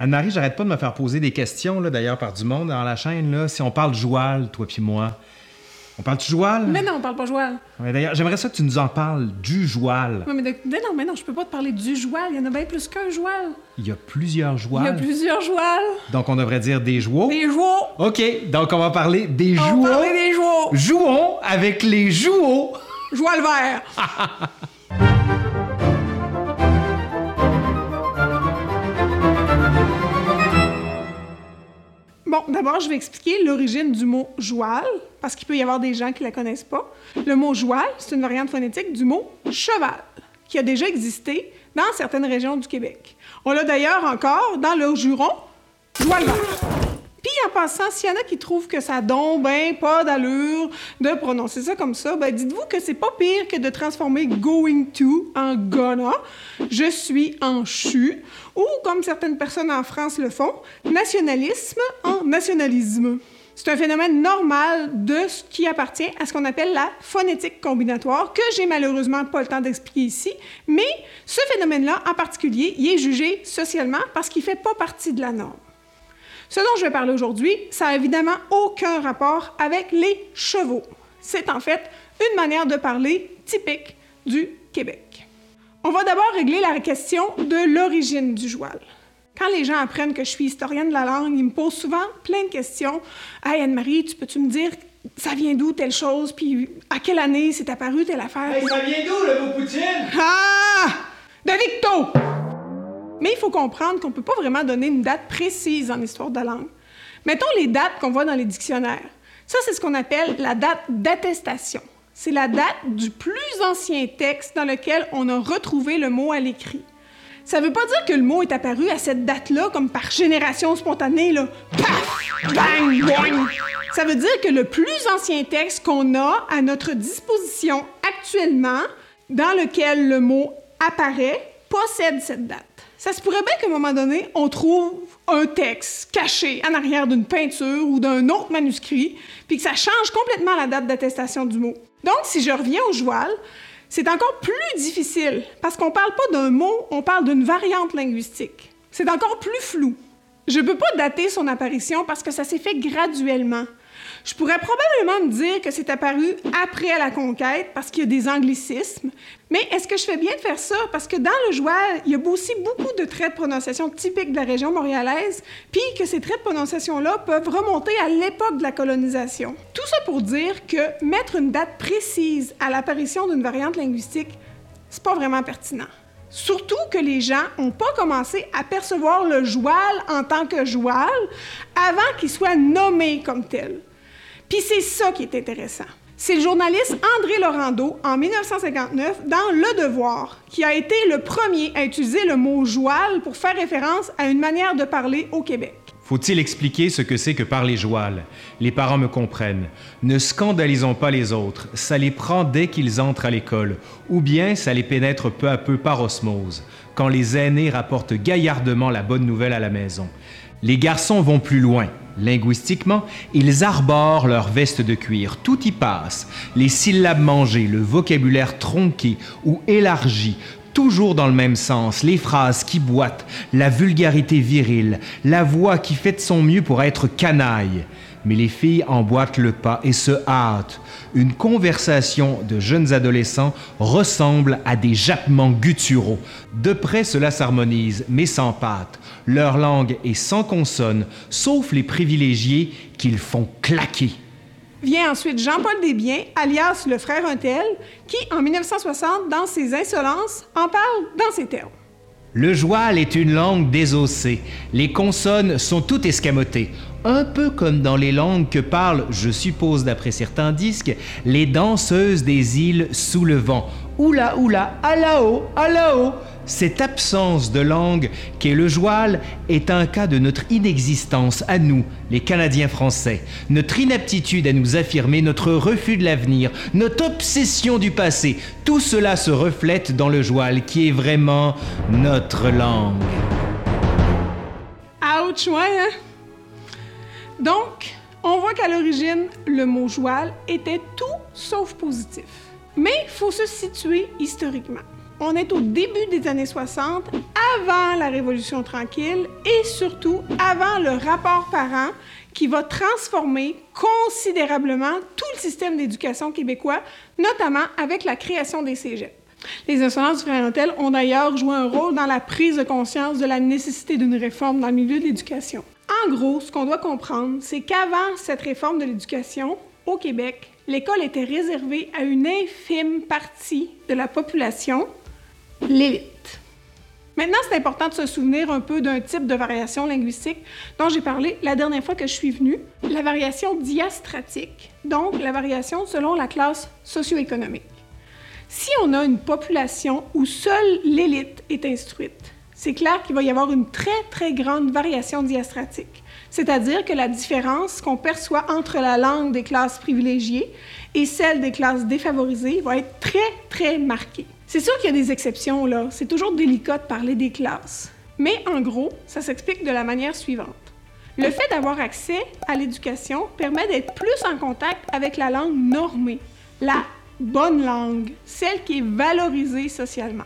Anne-Marie, j'arrête pas de me faire poser des questions, là, d'ailleurs, par du monde dans la chaîne. Là. Si on parle joual, toi puis moi, on parle de joual? Mais non, on parle pas joual. Ouais, d'ailleurs, j'aimerais ça que tu nous en parles du joual. Ouais, mais, de- mais non, mais non, je peux pas te parler du joual. Il y en a bien plus qu'un joual. Il y a plusieurs Il y a jouals. plusieurs jouals. Donc, on devrait dire des jouaux. Des jouaux. OK, donc on va parler des On jouaux. va parler des jouaux. Jouons avec les jouaux. Joual vert. Bon, d'abord, je vais expliquer l'origine du mot joual, parce qu'il peut y avoir des gens qui ne la connaissent pas. Le mot joual, c'est une variante phonétique du mot cheval, qui a déjà existé dans certaines régions du Québec. On l'a d'ailleurs encore dans le Juron, joual. En passant, s'il y en a qui trouvent que ça donne pas d'allure de prononcer ça comme ça, ben dites-vous que c'est pas pire que de transformer going to en gonna, je suis en chu, ou comme certaines personnes en France le font, nationalisme en nationalisme. C'est un phénomène normal de ce qui appartient à ce qu'on appelle la phonétique combinatoire, que j'ai malheureusement pas le temps d'expliquer ici, mais ce phénomène-là en particulier, il est jugé socialement parce qu'il fait pas partie de la norme. Ce dont je vais parler aujourd'hui, ça n'a évidemment aucun rapport avec les chevaux. C'est en fait une manière de parler typique du Québec. On va d'abord régler la question de l'origine du joual. Quand les gens apprennent que je suis historienne de la langue, ils me posent souvent plein de questions. Hey Anne-Marie, tu peux-tu me dire ça vient d'où telle chose, puis à quelle année c'est apparu telle affaire? ça vient d'où, le mot poutine? Ah! De Victo! Mais il faut comprendre qu'on ne peut pas vraiment donner une date précise en histoire de la langue. Mettons les dates qu'on voit dans les dictionnaires. Ça, c'est ce qu'on appelle la date d'attestation. C'est la date du plus ancien texte dans lequel on a retrouvé le mot à l'écrit. Ça veut pas dire que le mot est apparu à cette date-là comme par génération spontanée, là. Paf! Bang! Boing! Ça veut dire que le plus ancien texte qu'on a à notre disposition actuellement, dans lequel le mot apparaît, possède cette date. Ça se pourrait bien qu'à un moment donné, on trouve un texte caché en arrière d'une peinture ou d'un autre manuscrit, puis que ça change complètement la date d'attestation du mot. Donc, si je reviens au joual, c'est encore plus difficile parce qu'on parle pas d'un mot, on parle d'une variante linguistique. C'est encore plus flou. Je peux pas dater son apparition parce que ça s'est fait graduellement. Je pourrais probablement me dire que c'est apparu après la conquête parce qu'il y a des anglicismes, mais est-ce que je fais bien de faire ça? Parce que dans le joual, il y a aussi beaucoup de traits de prononciation typiques de la région montréalaise, puis que ces traits de prononciation-là peuvent remonter à l'époque de la colonisation. Tout ça pour dire que mettre une date précise à l'apparition d'une variante linguistique, c'est pas vraiment pertinent. Surtout que les gens n'ont pas commencé à percevoir le joual en tant que joual avant qu'il soit nommé comme tel. Puis c'est ça qui est intéressant. C'est le journaliste André Laurando, en 1959, dans Le Devoir, qui a été le premier à utiliser le mot joual pour faire référence à une manière de parler au Québec. Faut-il expliquer ce que c'est que parler joual? Les parents me comprennent. Ne scandalisons pas les autres, ça les prend dès qu'ils entrent à l'école, ou bien ça les pénètre peu à peu par osmose, quand les aînés rapportent gaillardement la bonne nouvelle à la maison. Les garçons vont plus loin. Linguistiquement, ils arborent leur veste de cuir, tout y passe. Les syllabes mangées, le vocabulaire tronqué ou élargi, toujours dans le même sens, les phrases qui boitent, la vulgarité virile, la voix qui fait de son mieux pour être canaille. Mais les filles emboîtent le pas et se hâtent. Une conversation de jeunes adolescents ressemble à des jappements gutturaux. De près, cela s'harmonise, mais sans pâte. Leur langue est sans consonne, sauf les privilégiés qu'ils font claquer. Vient ensuite Jean-Paul Desbiens, alias le frère Untel, qui, en 1960, dans ses insolences, en parle dans ces termes. Le joual est une langue désossée. Les consonnes sont toutes escamotées. Un peu comme dans les langues que parlent, je suppose d'après certains disques, les danseuses des îles sous le vent. Oula oula, à là-haut, à. Cette absence de langue qu'est le joual est un cas de notre inexistence à nous, les Canadiens français, notre inaptitude à nous affirmer, notre refus de l'avenir, notre obsession du passé. Tout cela se reflète dans le joual qui est vraiment notre langue. Ouch, ouais, hein? Donc, on voit qu'à l'origine, le mot joual était tout sauf positif. Mais il faut se situer historiquement. On est au début des années 60, avant la Révolution tranquille et surtout avant le rapport parent qui va transformer considérablement tout le système d'éducation québécois, notamment avec la création des cégeps. Les instances du Frère ont d'ailleurs joué un rôle dans la prise de conscience de la nécessité d'une réforme dans le milieu de l'éducation. En gros, ce qu'on doit comprendre, c'est qu'avant cette réforme de l'éducation, au Québec, l'école était réservée à une infime partie de la population, l'élite. Maintenant, c'est important de se souvenir un peu d'un type de variation linguistique dont j'ai parlé la dernière fois que je suis venue, la variation diastratique, donc la variation selon la classe socio-économique. Si on a une population où seule l'élite est instruite, c'est clair qu'il va y avoir une très, très grande variation diastratique. C'est-à-dire que la différence qu'on perçoit entre la langue des classes privilégiées et celle des classes défavorisées va être très, très marquée. C'est sûr qu'il y a des exceptions, là. C'est toujours délicat de parler des classes. Mais en gros, ça s'explique de la manière suivante. Le fait d'avoir accès à l'éducation permet d'être plus en contact avec la langue normée, la bonne langue, celle qui est valorisée socialement.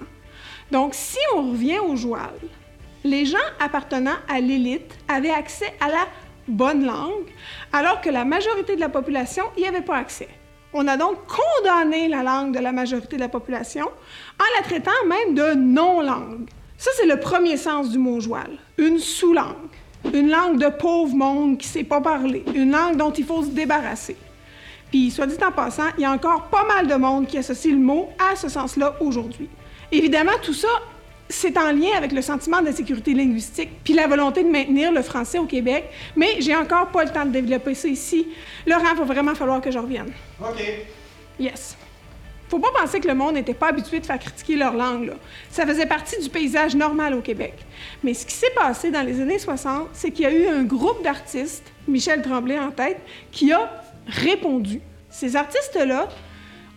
Donc, si on revient au joual, les gens appartenant à l'élite avaient accès à la bonne langue, alors que la majorité de la population n'y avait pas accès. On a donc condamné la langue de la majorité de la population en la traitant même de non-langue. Ça, c'est le premier sens du mot joual, une sous-langue, une langue de pauvre monde qui ne sait pas parler, une langue dont il faut se débarrasser. Puis, soit dit en passant, il y a encore pas mal de monde qui associe le mot à ce sens-là aujourd'hui. Évidemment, tout ça, c'est en lien avec le sentiment d'insécurité linguistique puis la volonté de maintenir le français au Québec, mais j'ai encore pas le temps de développer ça ici. Laurent, il va vraiment falloir que je revienne. OK. Yes. Faut pas penser que le monde n'était pas habitué de faire critiquer leur langue. Là. Ça faisait partie du paysage normal au Québec. Mais ce qui s'est passé dans les années 60, c'est qu'il y a eu un groupe d'artistes, Michel Tremblay en tête, qui a répondu. Ces artistes-là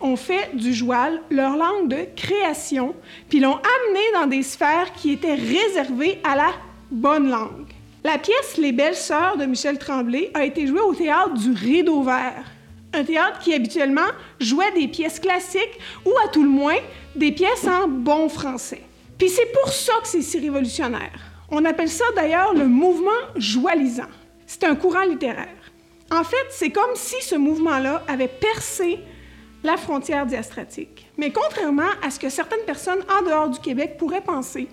ont fait du joual leur langue de création, puis l'ont amené dans des sphères qui étaient réservées à la bonne langue. La pièce Les Belles Sœurs de Michel Tremblay a été jouée au théâtre du Rideau Vert, un théâtre qui habituellement jouait des pièces classiques ou à tout le moins des pièces en bon français. Puis c'est pour ça que c'est si révolutionnaire. On appelle ça d'ailleurs le mouvement joalisant. C'est un courant littéraire. En fait, c'est comme si ce mouvement-là avait percé la frontière diastratique. Mais contrairement à ce que certaines personnes en dehors du Québec pourraient penser,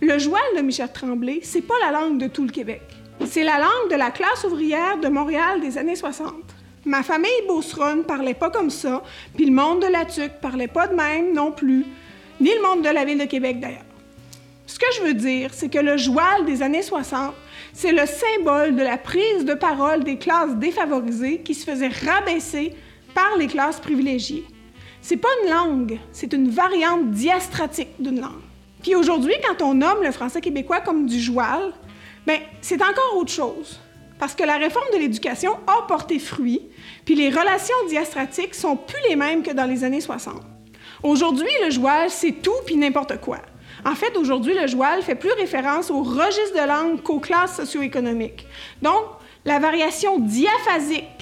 le joual de Michel Tremblay, c'est pas la langue de tout le Québec. C'est la langue de la classe ouvrière de Montréal des années 60. Ma famille Beauceronne parlait pas comme ça, puis le monde de la Tuque parlait pas de même non plus, ni le monde de la ville de Québec d'ailleurs. Ce que je veux dire, c'est que le joual des années 60, c'est le symbole de la prise de parole des classes défavorisées qui se faisaient rabaisser par les classes privilégiées. C'est pas une langue, c'est une variante diastratique d'une langue. Puis aujourd'hui, quand on nomme le français québécois comme du joual, ben c'est encore autre chose. Parce que la réforme de l'éducation a porté fruit, puis les relations diastratiques sont plus les mêmes que dans les années 60. Aujourd'hui, le joual, c'est tout puis n'importe quoi. En fait, aujourd'hui, le joual fait plus référence au registre de langue qu'aux classes socio-économiques. Donc, la variation diaphasique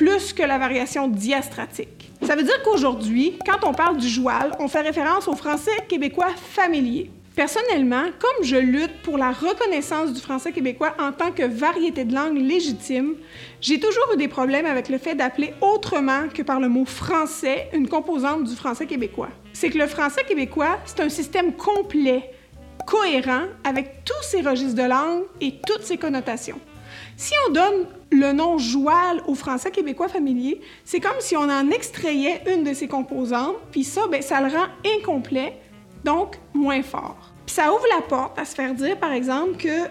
plus que la variation diastratique. Ça veut dire qu'aujourd'hui, quand on parle du joual, on fait référence au français québécois familier. Personnellement, comme je lutte pour la reconnaissance du français québécois en tant que variété de langue légitime, j'ai toujours eu des problèmes avec le fait d'appeler autrement que par le mot français une composante du français québécois. C'est que le français québécois, c'est un système complet, cohérent, avec tous ses registres de langue et toutes ses connotations. Si on donne le nom joual au français québécois familier, c'est comme si on en extrayait une de ses composantes, puis ça, ben, ça le rend incomplet, donc moins fort. Puis ça ouvre la porte à se faire dire, par exemple, que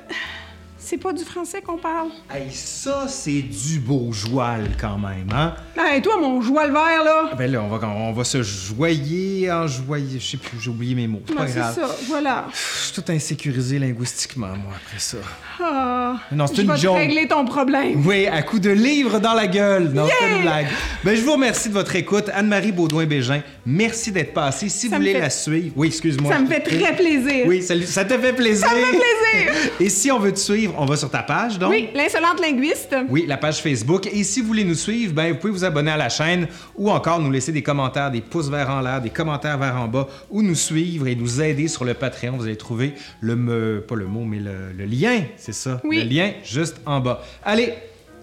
c'est pas du français qu'on parle. Hey, ça, c'est du beau joual quand même, hein? Hey, toi, mon joual vert, là! Ben là, on va, on va se joyer en joyer. Je sais plus, j'ai oublié mes mots. C'est pas grave. c'est ça, voilà. Je suis tout insécurisé linguistiquement, moi, après ça. Ah, Non, c'est une joke. régler ton problème. Oui, à coup de livre dans la gueule. Non, c'est une blague. Ben, je vous remercie de votre écoute. Anne-Marie Baudouin-Bégin, merci d'être passée. Si Ça vous voulez fait- la suivre... Oui, excuse-moi. Ça me fait très plaisir. Oui, ça, ça te fait plaisir. Ça me fait plaisir. Et si on veut te suivre, On va sur ta page, donc? Oui, l'insolente linguiste. Oui, la page Facebook. Et si vous voulez nous suivre, ben, vous pouvez vous abonner à la chaîne ou encore nous laisser des commentaires, des pouces vers en l'air, des commentaires vers en bas ou nous suivre et nous aider sur le Patreon. Vous allez trouver le, me- pas le mot, mais le, le lien, c'est ça? Oui. Le lien juste en bas. Allez,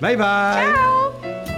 bye bye! Ciao!